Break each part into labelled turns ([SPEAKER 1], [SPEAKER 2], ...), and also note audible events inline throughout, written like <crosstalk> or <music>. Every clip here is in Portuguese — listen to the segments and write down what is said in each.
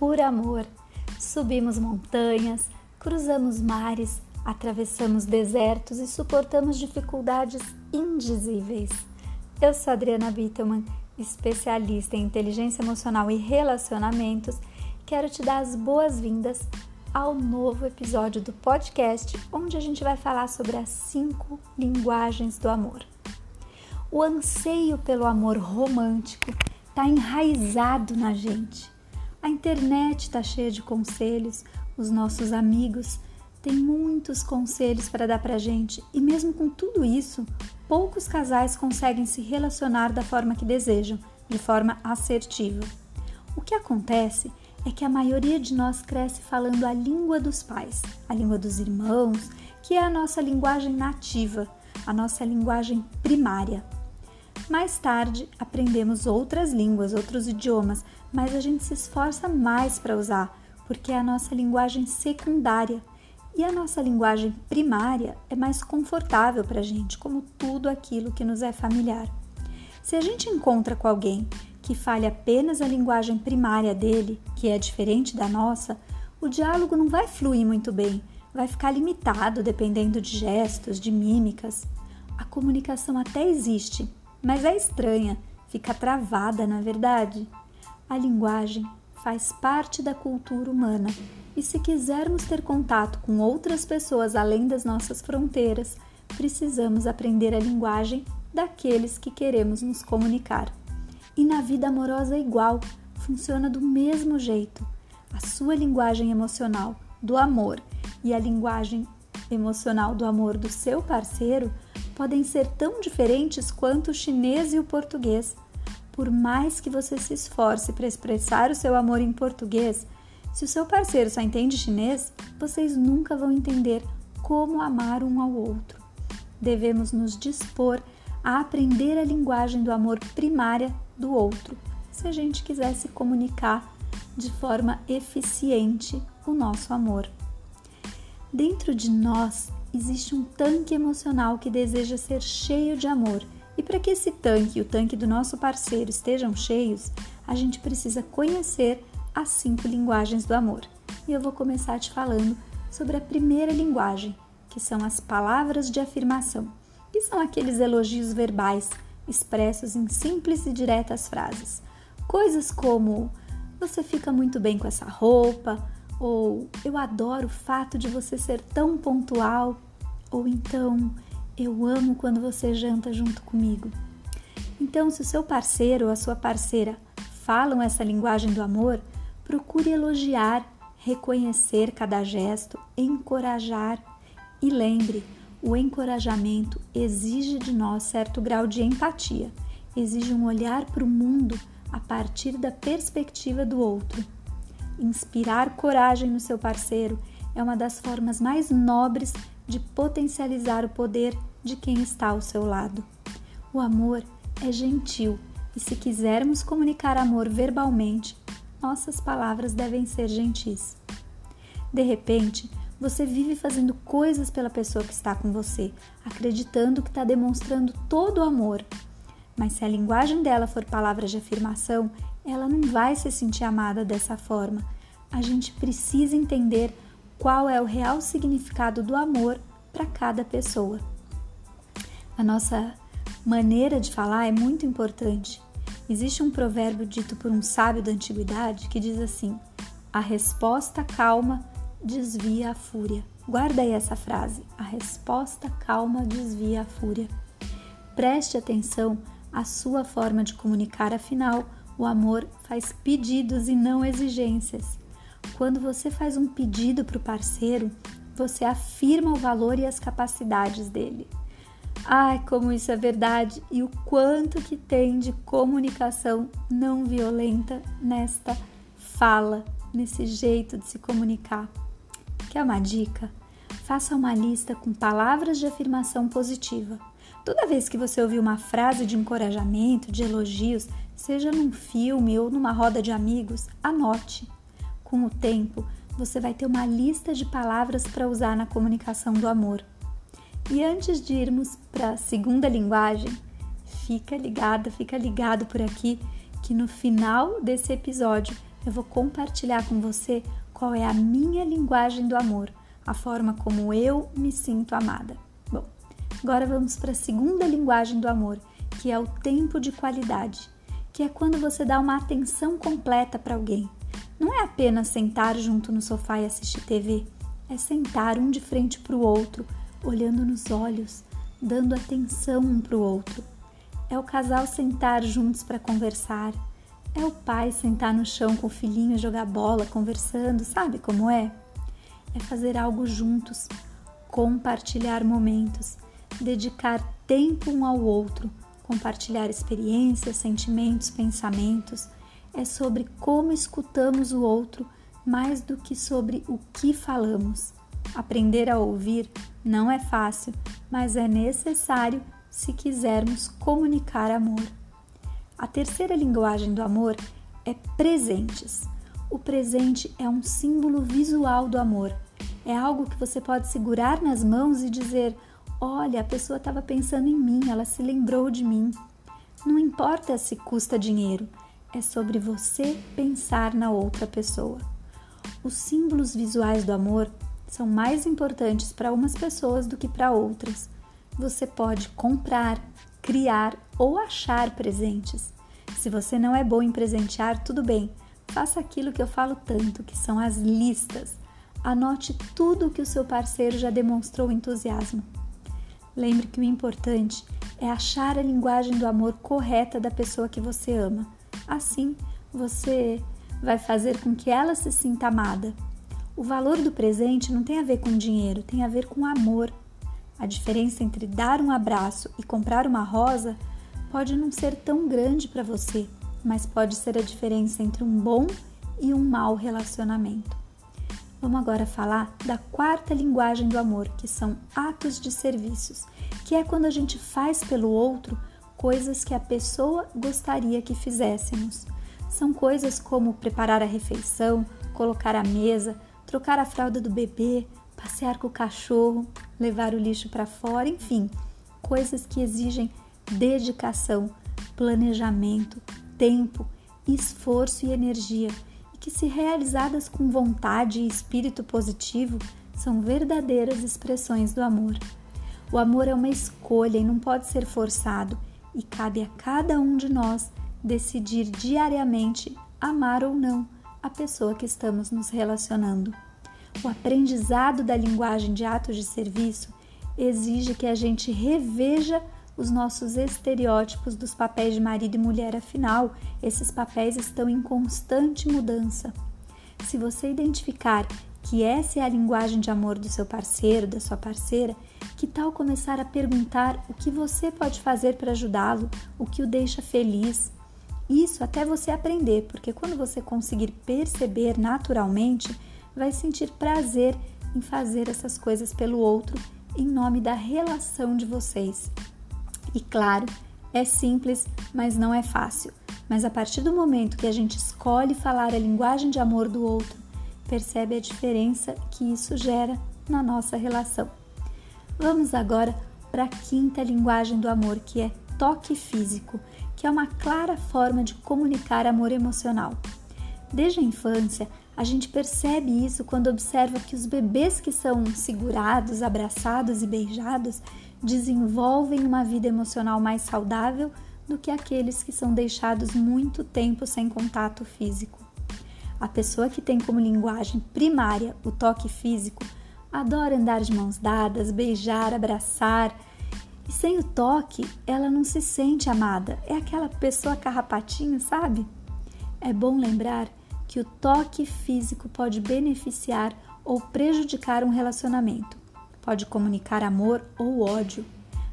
[SPEAKER 1] por amor. Subimos montanhas, cruzamos mares, atravessamos desertos e suportamos dificuldades indizíveis. Eu sou Adriana Bittelman, especialista em inteligência emocional e relacionamentos. Quero te dar as boas-vindas ao novo episódio do podcast, onde a gente vai falar sobre as cinco linguagens do amor. O anseio pelo amor romântico está enraizado na gente. A internet está cheia de conselhos, os nossos amigos têm muitos conselhos para dar para gente, e mesmo com tudo isso, poucos casais conseguem se relacionar da forma que desejam, de forma assertiva. O que acontece é que a maioria de nós cresce falando a língua dos pais, a língua dos irmãos, que é a nossa linguagem nativa, a nossa linguagem primária. Mais tarde, aprendemos outras línguas, outros idiomas, mas a gente se esforça mais para usar, porque é a nossa linguagem secundária. E a nossa linguagem primária é mais confortável para a gente, como tudo aquilo que nos é familiar. Se a gente encontra com alguém que fale apenas a linguagem primária dele, que é diferente da nossa, o diálogo não vai fluir muito bem, vai ficar limitado dependendo de gestos, de mímicas. A comunicação até existe, mas é estranha, fica travada, na verdade. A linguagem faz parte da cultura humana e se quisermos ter contato com outras pessoas além das nossas fronteiras, precisamos aprender a linguagem daqueles que queremos nos comunicar. E na vida amorosa é igual, funciona do mesmo jeito. A sua linguagem emocional do amor e a linguagem emocional do amor do seu parceiro podem ser tão diferentes quanto o chinês e o português. Por mais que você se esforce para expressar o seu amor em português, se o seu parceiro só entende chinês, vocês nunca vão entender como amar um ao outro. Devemos nos dispor a aprender a linguagem do amor primária do outro, se a gente quiser se comunicar de forma eficiente o nosso amor. Dentro de nós existe um tanque emocional que deseja ser cheio de amor. E para que esse tanque e o tanque do nosso parceiro estejam cheios, a gente precisa conhecer as cinco linguagens do amor. E eu vou começar te falando sobre a primeira linguagem, que são as palavras de afirmação, que são aqueles elogios verbais expressos em simples e diretas frases. Coisas como: você fica muito bem com essa roupa, ou eu adoro o fato de você ser tão pontual, ou então eu amo quando você janta junto comigo. Então, se o seu parceiro ou a sua parceira falam essa linguagem do amor, procure elogiar, reconhecer cada gesto, encorajar e lembre, o encorajamento exige de nós certo grau de empatia, exige um olhar para o mundo a partir da perspectiva do outro. Inspirar coragem no seu parceiro é uma das formas mais nobres de potencializar o poder de quem está ao seu lado. O amor é gentil e, se quisermos comunicar amor verbalmente, nossas palavras devem ser gentis. De repente, você vive fazendo coisas pela pessoa que está com você, acreditando que está demonstrando todo o amor. Mas se a linguagem dela for palavras de afirmação, ela não vai se sentir amada dessa forma. A gente precisa entender qual é o real significado do amor para cada pessoa. A nossa maneira de falar é muito importante. Existe um provérbio dito por um sábio da antiguidade que diz assim: A resposta calma desvia a fúria. Guarda aí essa frase: A resposta calma desvia a fúria. Preste atenção à sua forma de comunicar, afinal, o amor faz pedidos e não exigências. Quando você faz um pedido para o parceiro, você afirma o valor e as capacidades dele. Ai, como isso é verdade e o quanto que tem de comunicação não violenta nesta fala, nesse jeito de se comunicar. Quer uma dica? Faça uma lista com palavras de afirmação positiva. Toda vez que você ouvir uma frase de encorajamento, de elogios, seja num filme ou numa roda de amigos, anote. Com o tempo, você vai ter uma lista de palavras para usar na comunicação do amor. E antes de irmos para a segunda linguagem, fica ligada, fica ligado por aqui que no final desse episódio eu vou compartilhar com você qual é a minha linguagem do amor, a forma como eu me sinto amada. Agora vamos para a segunda linguagem do amor, que é o tempo de qualidade, que é quando você dá uma atenção completa para alguém. Não é apenas sentar junto no sofá e assistir TV, é sentar um de frente para o outro, olhando nos olhos, dando atenção um para o outro. É o casal sentar juntos para conversar. É o pai sentar no chão com o filhinho jogar bola, conversando, sabe como é? É fazer algo juntos, compartilhar momentos, dedicar tempo um ao outro, compartilhar experiências, sentimentos, pensamentos. É sobre como escutamos o outro mais do que sobre o que falamos. Aprender a ouvir não é fácil, mas é necessário se quisermos comunicar amor. A terceira linguagem do amor é presentes. O presente é um símbolo visual do amor. É algo que você pode segurar nas mãos e dizer: Olha, a pessoa estava pensando em mim, ela se lembrou de mim. Não importa se custa dinheiro, é sobre você pensar na outra pessoa. Os símbolos visuais do amor são mais importantes para umas pessoas do que para outras. Você pode comprar, criar ou achar presentes. Se você não é bom em presentear, tudo bem. Faça aquilo que eu falo tanto, que são as listas. Anote tudo o que o seu parceiro já demonstrou entusiasmo. Lembre que o importante é achar a linguagem do amor correta da pessoa que você ama. Assim, você vai fazer com que ela se sinta amada. O valor do presente não tem a ver com dinheiro, tem a ver com amor. A diferença entre dar um abraço e comprar uma rosa pode não ser tão grande para você, mas pode ser a diferença entre um bom e um mau relacionamento. Vamos agora falar da quarta linguagem do amor, que são atos de serviços, que é quando a gente faz pelo outro coisas que a pessoa gostaria que fizéssemos. São coisas como preparar a refeição, colocar a mesa, trocar a fralda do bebê, passear com o cachorro, levar o lixo para fora, enfim, coisas que exigem dedicação, planejamento, tempo, esforço e energia que, se realizadas com vontade e espírito positivo, são verdadeiras expressões do amor. O amor é uma escolha e não pode ser forçado, e cabe a cada um de nós decidir diariamente amar ou não a pessoa que estamos nos relacionando. O aprendizado da linguagem de atos de serviço exige que a gente reveja os nossos estereótipos dos papéis de marido e mulher, afinal, esses papéis estão em constante mudança. Se você identificar que essa é a linguagem de amor do seu parceiro, da sua parceira, que tal começar a perguntar o que você pode fazer para ajudá-lo, o que o deixa feliz, isso até você aprender, porque quando você conseguir perceber naturalmente, vai sentir prazer em fazer essas coisas pelo outro em nome da relação de vocês. E claro, é simples, mas não é fácil. Mas a partir do momento que a gente escolhe falar a linguagem de amor do outro, percebe a diferença que isso gera na nossa relação. Vamos agora para a quinta linguagem do amor, que é toque físico que é uma clara forma de comunicar amor emocional. Desde a infância, a gente percebe isso quando observa que os bebês que são segurados, abraçados e beijados desenvolvem uma vida emocional mais saudável do que aqueles que são deixados muito tempo sem contato físico. A pessoa que tem como linguagem primária o toque físico adora andar de mãos dadas, beijar, abraçar e sem o toque, ela não se sente amada. É aquela pessoa carrapatinha, sabe? É bom lembrar que o toque físico pode beneficiar ou prejudicar um relacionamento. Pode comunicar amor ou ódio.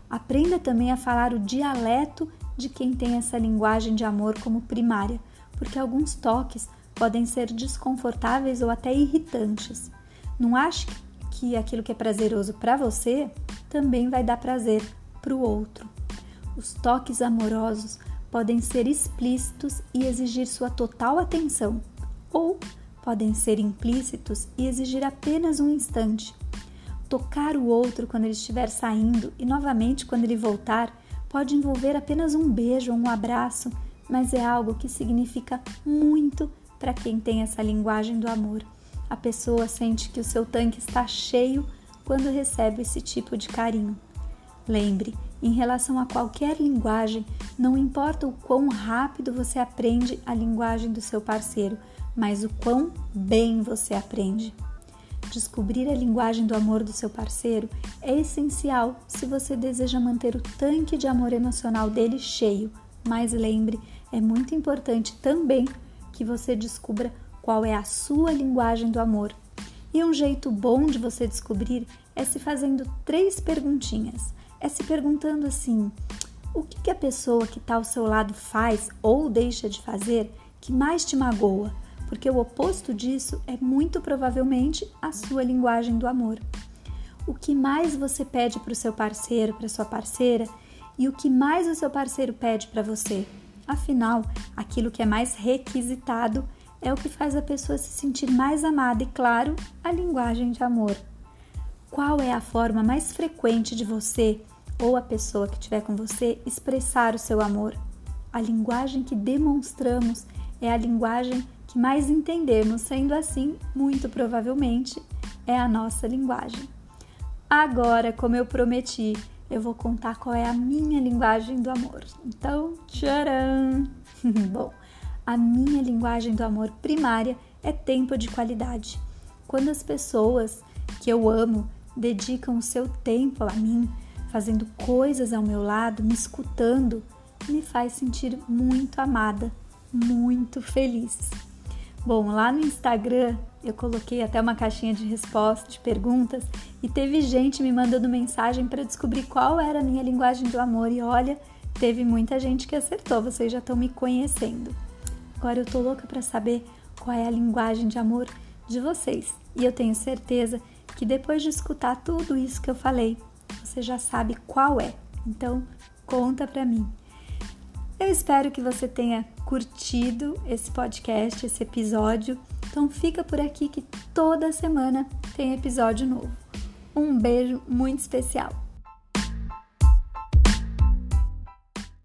[SPEAKER 1] Aprenda também a falar o dialeto de quem tem essa linguagem de amor como primária, porque alguns toques podem ser desconfortáveis ou até irritantes. Não ache que aquilo que é prazeroso para você também vai dar prazer para o outro. Os toques amorosos podem ser explícitos e exigir sua total atenção, ou podem ser implícitos e exigir apenas um instante. Tocar o outro quando ele estiver saindo e novamente quando ele voltar pode envolver apenas um beijo ou um abraço, mas é algo que significa muito para quem tem essa linguagem do amor. A pessoa sente que o seu tanque está cheio quando recebe esse tipo de carinho. Lembre, em relação a qualquer linguagem, não importa o quão rápido você aprende a linguagem do seu parceiro, mas o quão bem você aprende. Descobrir a linguagem do amor do seu parceiro é essencial se você deseja manter o tanque de amor emocional dele cheio, mas lembre, é muito importante também que você descubra qual é a sua linguagem do amor. E um jeito bom de você descobrir é se fazendo três perguntinhas. É se perguntando assim: o que, que a pessoa que está ao seu lado faz ou deixa de fazer que mais te magoa? Porque o oposto disso é muito provavelmente a sua linguagem do amor. O que mais você pede para o seu parceiro, para sua parceira e o que mais o seu parceiro pede para você? Afinal, aquilo que é mais requisitado é o que faz a pessoa se sentir mais amada e, claro, a linguagem de amor. Qual é a forma mais frequente de você ou a pessoa que estiver com você expressar o seu amor? A linguagem que demonstramos é a linguagem que mais entendemos, sendo assim, muito provavelmente, é a nossa linguagem. Agora, como eu prometi, eu vou contar qual é a minha linguagem do amor. Então, tcharam! <laughs> Bom, a minha linguagem do amor primária é tempo de qualidade. Quando as pessoas que eu amo dedicam o seu tempo a mim, fazendo coisas ao meu lado, me escutando, me faz sentir muito amada, muito feliz. Bom, lá no Instagram eu coloquei até uma caixinha de respostas, de perguntas, e teve gente me mandando mensagem para descobrir qual era a minha linguagem do amor. E olha, teve muita gente que acertou, vocês já estão me conhecendo. Agora eu tô louca para saber qual é a linguagem de amor de vocês. E eu tenho certeza que depois de escutar tudo isso que eu falei, você já sabe qual é. Então, conta para mim. Eu espero que você tenha curtido esse podcast, esse episódio. Então fica por aqui que toda semana tem episódio novo. Um beijo muito especial.